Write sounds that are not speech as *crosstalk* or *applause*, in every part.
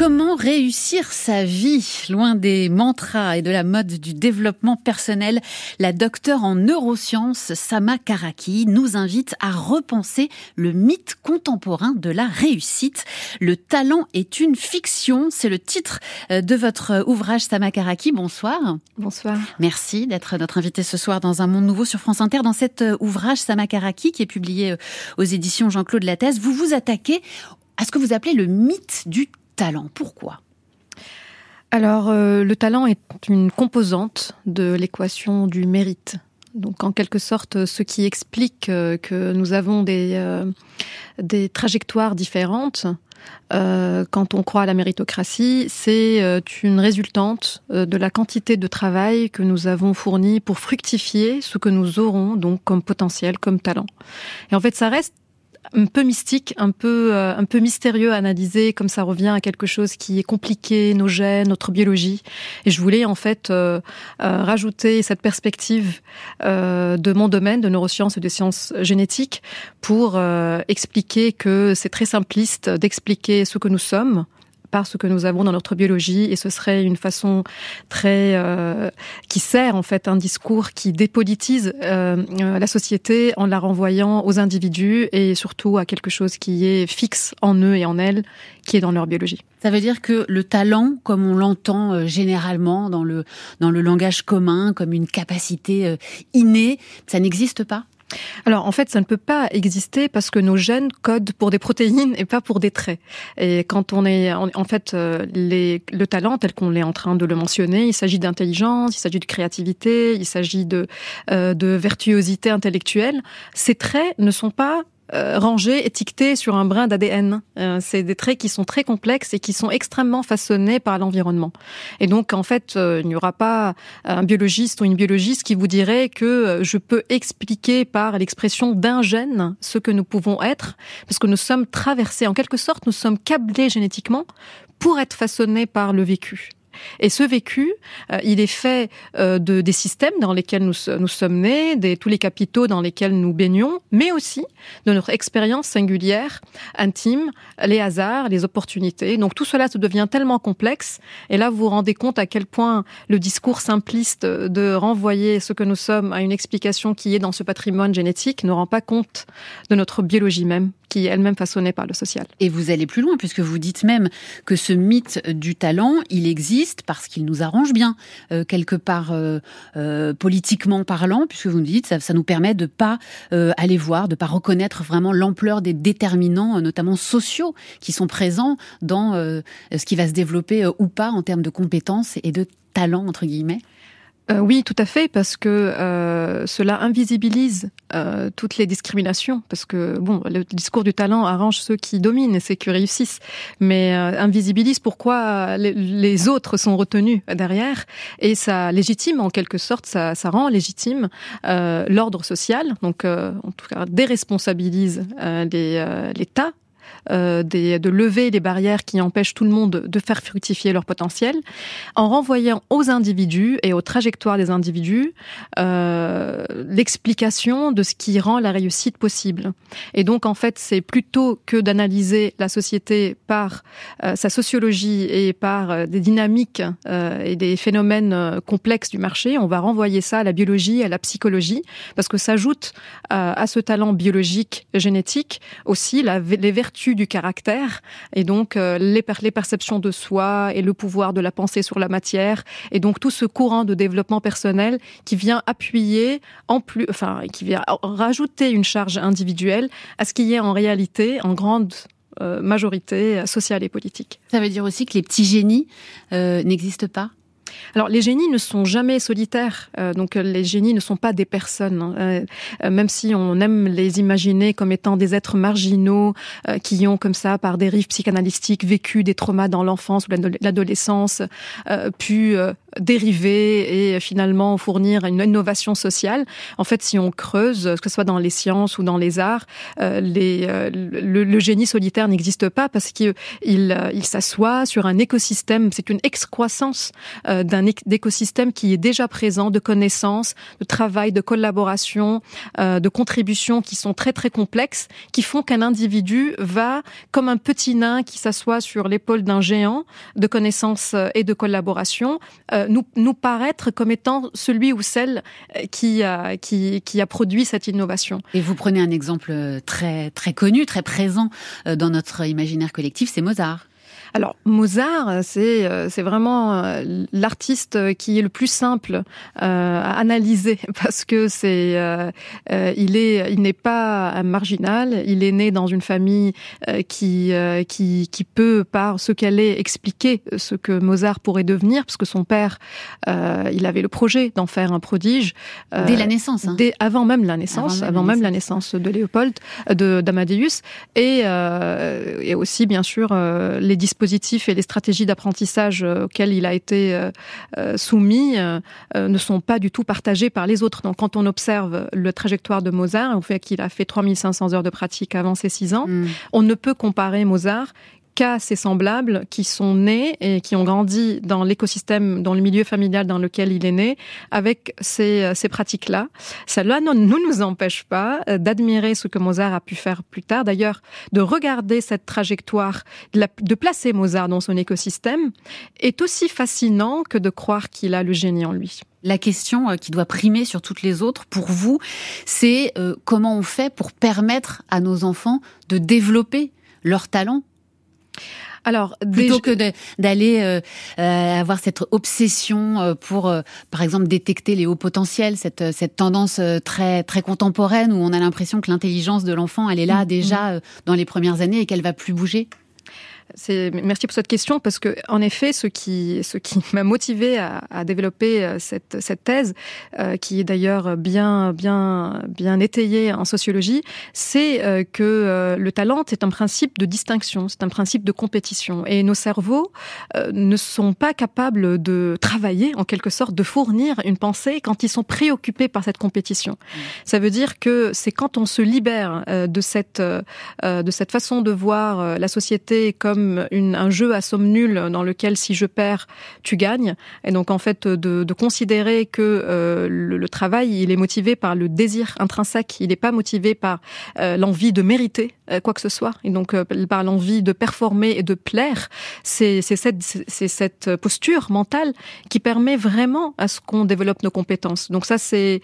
Comment réussir sa vie? Loin des mantras et de la mode du développement personnel, la docteure en neurosciences Sama Karaki nous invite à repenser le mythe contemporain de la réussite. Le talent est une fiction, c'est le titre euh, de votre ouvrage Sama Karaki. Bonsoir. Bonsoir. Merci d'être notre invité ce soir dans Un monde nouveau sur France Inter. Dans cet euh, ouvrage Sama Karaki qui est publié euh, aux éditions Jean-Claude Lattès, vous vous attaquez à ce que vous appelez le mythe du Pourquoi? Alors, euh, le talent est une composante de l'équation du mérite. Donc, en quelque sorte, ce qui explique euh, que nous avons des, euh, des trajectoires différentes quand on croit à la méritocratie, c'est une résultante de la quantité de travail que nous avons fourni pour fructifier ce que nous aurons donc comme potentiel, comme talent. Et en fait, ça reste un peu mystique, un peu euh, un peu mystérieux à analyser, comme ça revient à quelque chose qui est compliqué, nos gènes, notre biologie. Et je voulais en fait euh, euh, rajouter cette perspective de mon domaine de neurosciences et de sciences génétiques pour expliquer que c'est très simpliste d'expliquer ce que nous sommes par ce que nous avons dans notre biologie et ce serait une façon très euh, qui sert en fait un discours qui dépolitise euh, la société en la renvoyant aux individus et surtout à quelque chose qui est fixe en eux et en elles qui est dans leur biologie. Ça veut dire que le talent, comme on l'entend euh, généralement dans le dans le langage commun, comme une capacité innée, ça n'existe pas? Alors en fait, ça ne peut pas exister parce que nos gènes codent pour des protéines et pas pour des traits. Et quand on est en, fait euh, les, le talent tel qu'on est en train de le mentionner, il s'agit d'intelligence, il s'agit de créativité, il s'agit de, euh, de virtuosité intellectuelle. Ces traits ne sont pas euh, rangés, étiquetés sur un brin d'ADN. Euh, c'est des traits qui sont très complexes et qui sont extrêmement façonnés par l'environnement. Et donc, en fait, euh, il n'y aura pas un biologiste ou une biologiste qui vous dirait que je peux expliquer par l'expression d'un gène ce que nous pouvons être, parce que nous sommes traversés, en quelque sorte, nous sommes câblés génétiquement pour être façonnés par le vécu. Et ce vécu, euh, il est fait euh, de, des systèmes dans lesquels nous, nous sommes nés, des, tous les capitaux dans lesquels nous baignons, mais aussi de notre expérience singulière, intime, les hasards, les opportunités. Donc tout cela se devient tellement complexe. Et là, vous vous rendez compte à quel point le discours simpliste de renvoyer ce que nous sommes à une explication qui est dans ce patrimoine génétique ne rend pas compte de notre biologie même qui est elle-même façonnée par le social. Et vous allez plus loin, puisque vous dites même que ce mythe du talent, il existe parce qu'il nous arrange bien, euh, quelque part euh, euh, politiquement parlant, puisque vous nous dites ça, ça nous permet de pas aller voir, de pas reconnaître vraiment l'ampleur des déterminants, notamment sociaux, qui sont présents dans ce qui va se développer ou pas en termes de compétences et de talent entre guillemets. Euh, oui, tout à fait, parce que euh, cela invisibilise euh, toutes les discriminations, parce que bon, le discours du talent arrange ceux qui dominent et ceux qui réussissent, mais invisibilise pourquoi les, autres sont retenus derrière, et ça légitime en quelque sorte, ça, ça rend légitime l'ordre social, donc en tout cas déresponsabilise l'État euh, de lever les barrières qui empêchent tout le monde de faire fructifier leur potentiel, en renvoyant aux individus et aux trajectoires des individus euh, l'explication de ce qui rend la réussite possible. Et donc en fait, c'est plutôt que d'analyser la société par euh, sa sociologie et par des dynamiques et des phénomènes complexes du marché, on va renvoyer ça à la biologie, à la psychologie, parce que s'ajoute à ce talent biologique génétique aussi les vertus du caractère et donc euh, les, les perceptions de soi et le pouvoir de la pensée sur la matière et donc tout ce courant de développement personnel qui vient appuyer en plus, enfin qui vient rajouter une charge individuelle à ce qui est en réalité en grande euh, majorité sociale et politique. Ça veut dire aussi que les petits génies euh, n'existent pas? Alors les génies ne sont jamais solitaires, euh, donc euh, les génies ne sont pas des personnes, hein. euh, même si on aime les imaginer comme étant des êtres marginaux qui ont comme ça, par dérive psychanalystiques, vécu des traumas dans l'enfance ou l'adolescence, pu dériver et finalement fournir une innovation sociale. En fait, si on creuse, que ce soit dans les sciences ou dans les arts, les, le, génie solitaire n'existe pas parce qu'il il, s'assoit sur un écosystème. C'est une excroissance d'un écosystème qui est déjà présent, de connaissances, de travail, de collaboration, de contributions qui sont très très complexes, qui font qu'un individu va, comme un petit nain qui s'assoit sur l'épaule d'un géant de connaissances et de collaboration, nous, nous paraître comme étant celui ou celle qui a, qui, qui a produit cette innovation. Et vous prenez un exemple très, très connu, très présent dans notre imaginaire collectif, c'est Mozart. Alors Mozart, c'est euh, c'est vraiment euh, l'artiste qui est le plus simple euh, à analyser *laughs* parce que c'est il est il n'est pas marginal, il est né dans une famille qui qui qui peut par ce qu'elle est expliquer ce que Mozart pourrait devenir parce que son père il avait le projet d'en faire un prodige dès la naissance, hein. dès avant même la naissance, avant même, la naissance. de Léopold de d'Amadeus. Et et aussi bien sûr les dispositifs et les stratégies d'apprentissage euh, auxquelles il a été euh, euh, soumis ne sont pas du tout partagés par les autres. Donc quand on observe le trajectoire de Mozart, au fait qu'il a fait 3500 heures de pratique avant ses 6 ans, mm. on ne peut comparer Mozart cas ses semblables qui sont nés et qui ont grandi dans l'écosystème, dans le milieu familial dans lequel il est né, avec ces, euh, ces pratiques-là. Cela ne nous, empêche pas euh, d'admirer ce que Mozart a pu faire plus tard. D'ailleurs, de regarder cette trajectoire, de, placer Mozart dans son écosystème, est aussi fascinant que de croire qu'il a le génie en lui. La question euh, qui doit primer sur toutes les autres, pour vous, c'est comment on fait pour permettre à nos enfants de développer leur talent alors, plutôt que d'aller euh, euh, avoir cette obsession euh, pour, par exemple, détecter les hauts potentiels, cette, cette tendance très très contemporaine où on a l'impression que l'intelligence de l'enfant, elle est là mm, déjà mm. dans les premières années et qu'elle va plus bouger. Merci pour cette question parce que en effet, ce qui, ce qui *laughs* m'a motivé à, à, développer euh, cette, cette thèse, euh, qui est d'ailleurs bien, bien, bien étayée en sociologie, c'est euh, que euh, le talent est un principe de distinction, c'est un principe de compétition, et nos cerveaux ne sont pas capables de travailler, en quelque sorte, de fournir une pensée quand ils sont préoccupés par cette compétition. Mmh. Ça veut dire que c'est quand on se libère de cette, de cette façon de voir la société comme un jeu à somme nulle dans lequel si je perds, tu gagnes. Et donc en fait de, considérer que euh, le, travail il est motivé par le désir intrinsèque, il n'est pas motivé par euh, l'envie de mériter euh, quoi que ce soit, et donc par l'envie de performer et de plaire. C'est cette, posture mentale qui permet vraiment à ce qu'on développe nos compétences. Donc ça c'est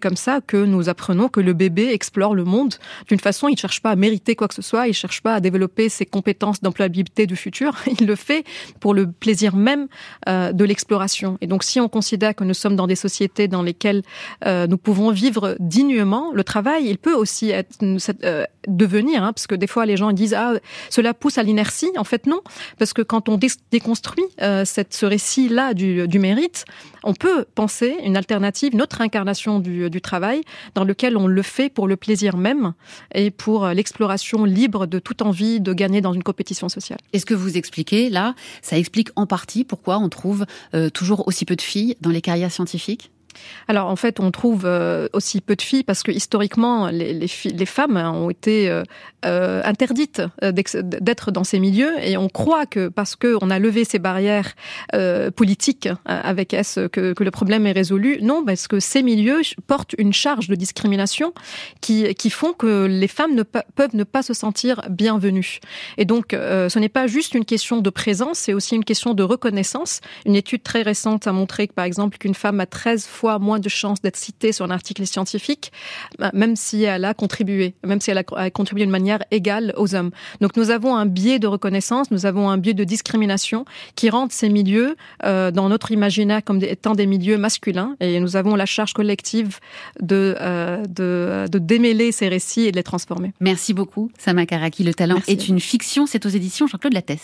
comme ça que nous apprenons que le bébé explore le monde d'une façon, il cherche pas à mériter quoi que ce soit, il cherche pas à développer ses compétences l'employabilité du futur, *laughs* il le fait pour le plaisir même euh, de l'exploration. Et donc, si on considère que nous sommes dans des sociétés dans lesquelles euh, nous pouvons vivre dignement, le travail, il peut aussi euh, devenir, hein, parce que des fois les gens disent ah cela pousse à l'inertie. En fait, non, parce que quand on déconstruit cette, ce récit-là du, du, mérite, on peut penser une alternative, une autre incarnation du, du travail, dans lequel on le fait pour le plaisir même et pour l'exploration libre de toute envie de gagner dans une compétition sociale. Et ce que vous expliquez là, ça explique en partie pourquoi on trouve euh, toujours aussi peu de filles dans les carrières scientifiques? Alors en fait, on trouve euh, aussi peu de filles parce que historiquement, les, femmes ont été euh, euh interdites d'être dans ces milieux et on croit que parce qu'on a levé ces barrières politiques avec S que, le problème est résolu. Non, parce que ces milieux portent une charge de discrimination qui, qui font que les femmes ne peuvent ne pas se sentir bienvenues. Et donc, ce n'est pas juste une question de présence, c'est aussi une question de reconnaissance. Une étude très récente a montré que, par exemple, qu'une femme a 13 fois moins de chances d'être citée sur un article scientifique, bah, même si elle a contribué, même si elle a contribué de manière égale aux hommes. Donc nous avons un biais de reconnaissance, nous avons un biais de discrimination qui rendent ces milieux euh, dans notre imaginaire comme étant des milieux masculins et nous avons la charge collective de, euh, de, de démêler ces récits et de les transformer. Merci beaucoup, Sama Karaki. Le talent est une fiction, c'est aux éditions Jean-Claude Lattès.